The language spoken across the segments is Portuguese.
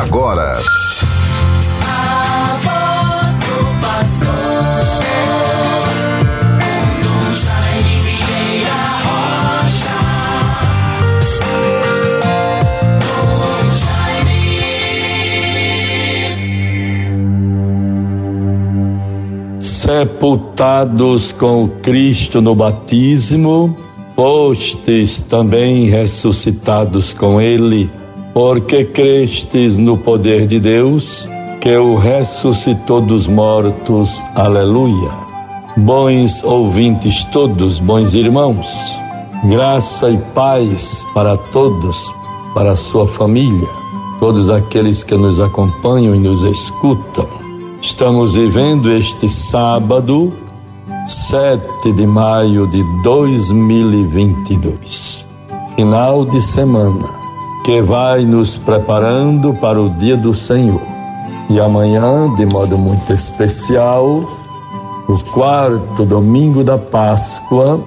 agora. A voz do pastor, sepultados com Cristo no batismo, fostes também ressuscitados com Ele, porque crestes no poder de Deus, que o ressuscitou dos mortos. Aleluia. Bons ouvintes todos, bons irmãos, graça e paz para todos, para a sua família, todos aqueles que nos acompanham e nos escutam. Estamos vivendo este sábado, 7 de maio de 2022, final de semana, que vai nos preparando para o dia do Senhor. E amanhã, de modo muito especial, o quarto domingo da Páscoa,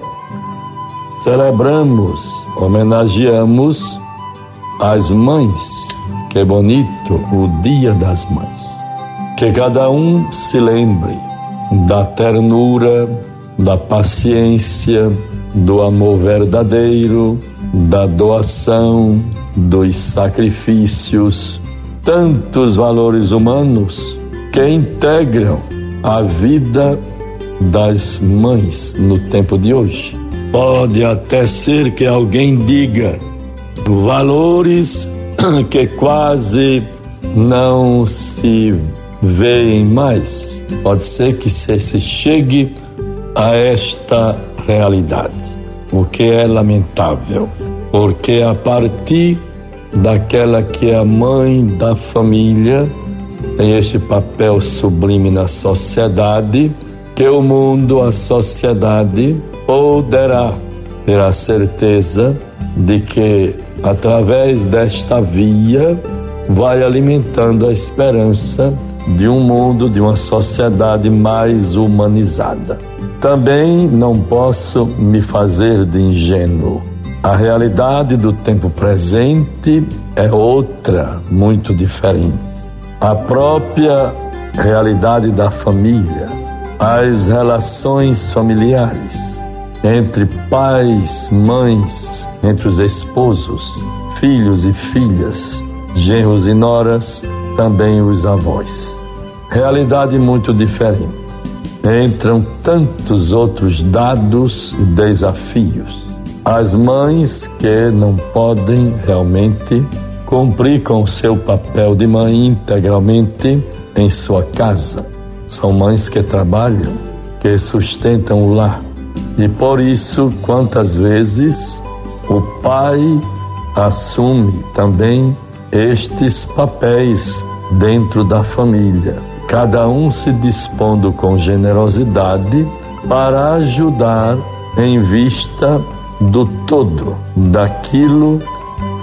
celebramos, homenageamos as mães. Que bonito o Dia das Mães. Que cada um se lembre da ternura, da paciência, do amor verdadeiro, da doação, dos sacrifícios, tantos valores humanos que integram a vida das mães no tempo de hoje. Pode até ser que alguém diga valores que quase não se veem mais. Pode ser que se, chegue a esta realidade, o que é lamentável, porque a partir daquela que é a mãe da família tem este papel sublime na sociedade, que o mundo, a sociedade, poderá ter a certeza de que através desta via vai alimentando a esperança de um mundo, de uma sociedade mais humanizada. Também não posso me fazer de ingênuo. A realidade do tempo presente é outra, muito diferente. A própria realidade da família, as relações familiares entre pais, mães, entre os esposos, filhos e filhas, genros e noras, também os avós. Realidade muito diferente. Entram tantos outros dados e desafios. As mães que não podem realmente cumprir com o seu papel de mãe integralmente em sua casa. São mães que trabalham, que sustentam o lar. E por isso, quantas vezes o pai assume também estes papéis dentro da família, cada um se dispondo com generosidade para ajudar em vista do todo, daquilo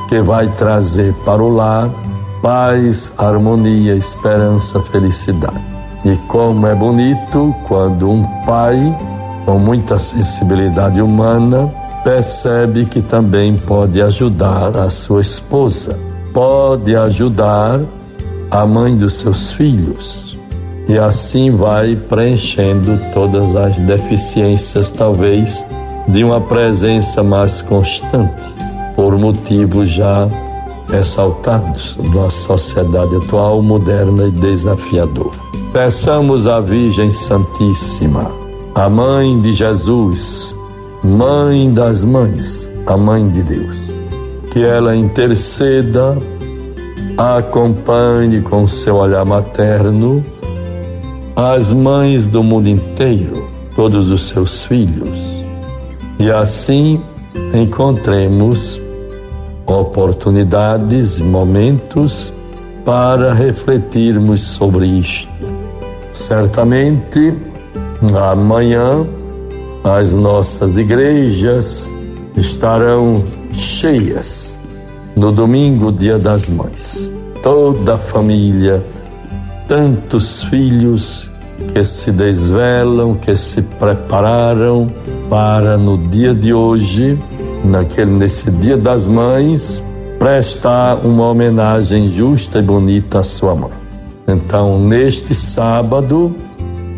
que vai trazer para o lar paz, harmonia, esperança, felicidade. E como é bonito quando um pai, com muita sensibilidade humana, percebe que também pode ajudar a sua esposa, pode ajudar a mãe dos seus filhos. E assim vai preenchendo todas as deficiências, talvez, de uma presença mais constante, por motivos já ressaltados da sociedade atual, moderna e desafiadora. Peçamos à Virgem Santíssima, a Mãe de Jesus, Mãe das Mães, a Mãe de Deus, que ela interceda, acompanhe com seu olhar materno as mães do mundo inteiro, todos os seus filhos, e assim encontremos oportunidades, momentos para refletirmos sobre isto. Certamente, amanhã, as nossas igrejas estarão cheias. No domingo, dia das mães, toda a família, tantos filhos que se desvelam, que se prepararam para no dia de hoje naquele nesse Dia das Mães prestar uma homenagem justa e bonita à sua mãe. Então, neste sábado,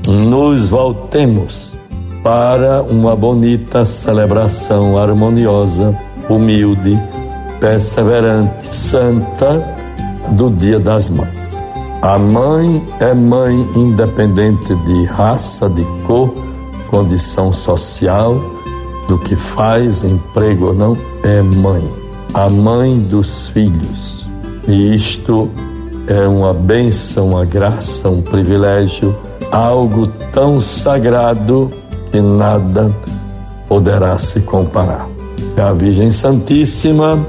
nos voltemos para uma bonita celebração harmoniosa, humilde, perseverante, santa do Dia das Mães. A mãe é mãe independente de raça, de cor, condição social, do que faz, emprego ou não, é mãe. A mãe dos filhos. E isto é uma bênção, uma graça, um privilégio, algo tão sagrado que nada poderá se comparar. Que a Virgem Santíssima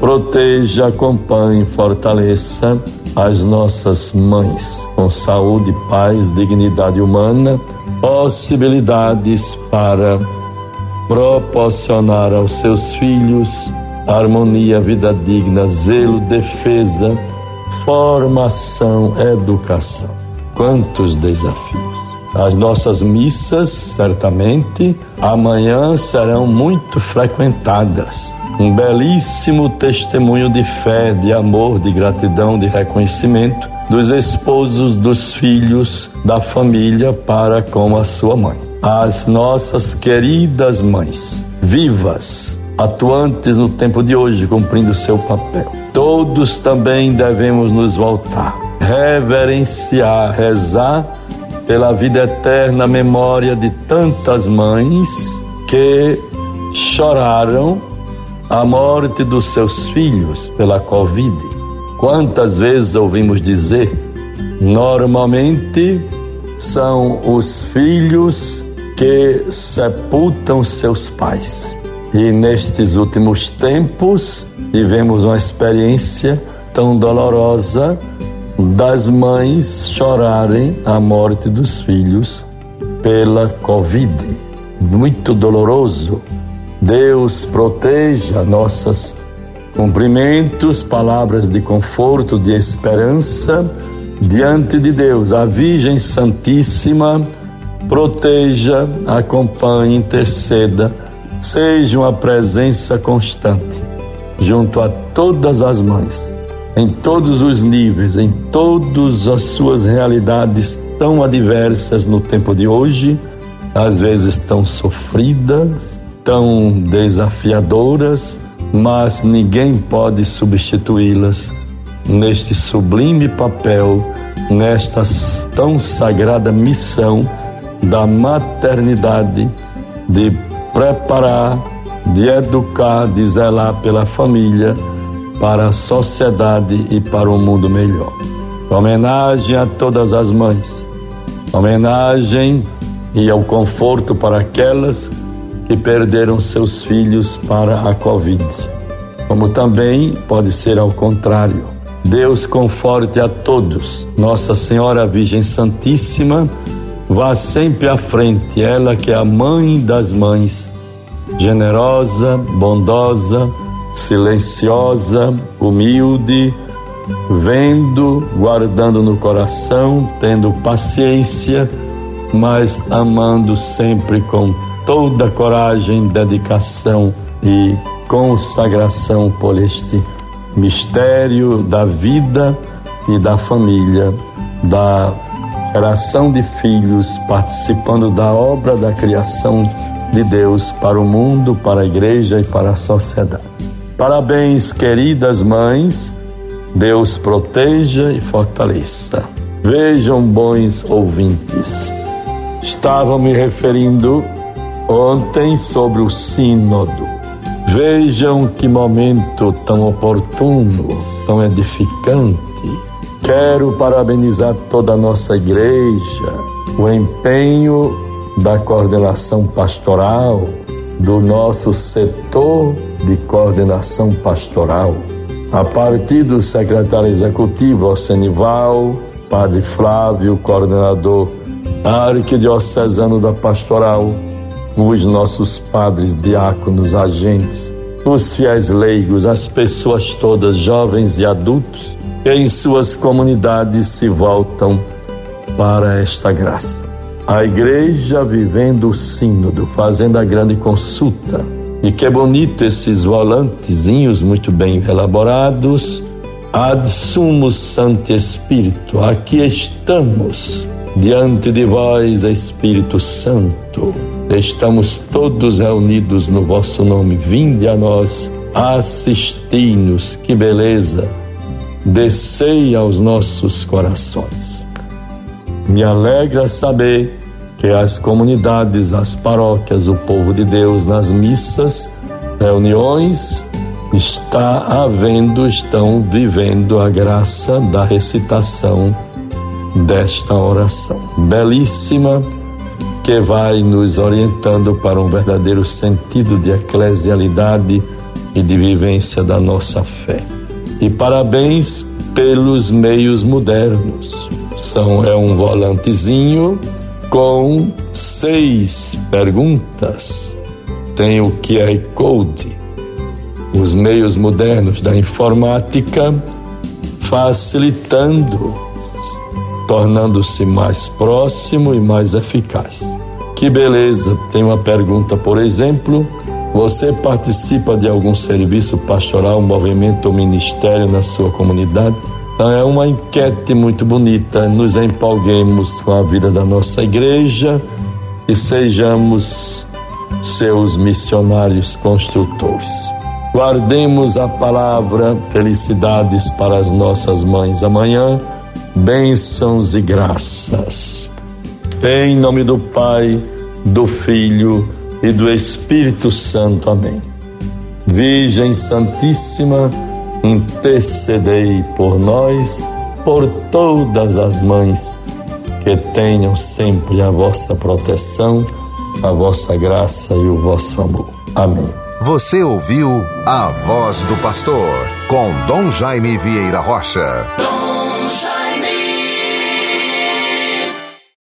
proteja, acompanhe, fortaleça as nossas mães com saúde, paz, dignidade humana, possibilidades para proporcionar aos seus filhos harmonia, vida digna, zelo, defesa, formação, educação. Quantos desafios! As nossas missas, certamente, amanhã serão muito frequentadas. Um belíssimo testemunho de fé, de amor, de gratidão, de reconhecimento dos esposos, dos filhos, da família para com a sua mãe. As nossas queridas mães, vivas, atuantes no tempo de hoje, cumprindo seu papel. Todos também devemos nos voltar, reverenciar, rezar pela vida eterna memória de tantas mães que choraram a morte dos seus filhos pela Covid. Quantas vezes ouvimos dizer, normalmente são os filhos que sepultam seus pais. E nestes últimos tempos tivemos uma experiência tão dolorosa das mães chorarem a morte dos filhos pela Covid. Muito doloroso. Deus proteja nossas cumprimentos, palavras de conforto, de esperança diante de Deus. A Virgem Santíssima proteja, acompanhe, interceda, seja uma presença constante junto a todas as mães em todos os níveis, em todas as suas realidades tão adversas no tempo de hoje, às vezes tão sofridas, tão desafiadoras, mas ninguém pode substituí-las neste sublime papel, nesta tão sagrada missão da maternidade de preparar, de educar, de zelar pela família para a sociedade e para um mundo melhor. Homenagem a todas as mães, homenagem e ao conforto para aquelas que perderam seus filhos para a Covid. Como também pode ser ao contrário. Deus conforte a todos. Nossa Senhora Virgem Santíssima, vá sempre à frente, ela que é a mãe das mães, generosa, bondosa, silenciosa, humilde, vendo, guardando no coração, tendo paciência, mas amando sempre com toda coragem, dedicação e consagração por este mistério da vida e da família, da geração de filhos, participando da obra da criação de Deus para o mundo, para a igreja e para a sociedade. Parabéns, queridas mães. Deus proteja e fortaleça. Vejam, bons ouvintes. Estava me referindo ontem sobre o Sínodo. Vejam que momento tão oportuno, tão edificante. Quero parabenizar toda a nossa igreja, o empenho da coordenação pastoral, do nosso setor de coordenação pastoral, a partir do secretário executivo Ossenival, Padre Flávio, coordenador arquidiocesano da pastoral, os nossos padres diáconos, agentes, os fiéis leigos, as pessoas todas, jovens e adultos, que em suas comunidades se voltam para esta graça. A igreja vivendo o sínodo, fazendo a grande consulta E que bonito esses volantezinhos muito bem elaborados. Ad sumo Santo Espírito, aqui estamos diante de vós, Espírito Santo. Estamos todos reunidos no vosso nome. Vinde a nós, assisti-nos, que beleza. Descei aos nossos corações. Me alegra saber que as comunidades, as paróquias, o povo de Deus nas missas, reuniões, está havendo, estão vivendo a graça da recitação desta oração. Belíssima, que vai nos orientando para um verdadeiro sentido de eclesialidade e de vivência da nossa fé. E parabéns pelos meios modernos. São é um volantezinho com seis perguntas. Tem o QR Code. Os meios modernos da informática facilitando, tornando-se mais próximo e mais eficaz. Que beleza! Tem uma pergunta, por exemplo: você participa de algum serviço pastoral, movimento ou ministério na sua comunidade? Então é uma enquete muito bonita. Nos empolguemos com a vida da nossa igreja e sejamos seus missionários construtores. Guardemos a palavra felicidades para as nossas mães amanhã, bênçãos e graças. Em nome do Pai, do Filho e do Espírito Santo. Amém. Virgem Santíssima, intercedei por nós, por todas as mães que tenham sempre a vossa proteção, a vossa graça e o vosso amor. Amém. Você ouviu a voz do pastor com Dom Jaime Vieira Rocha.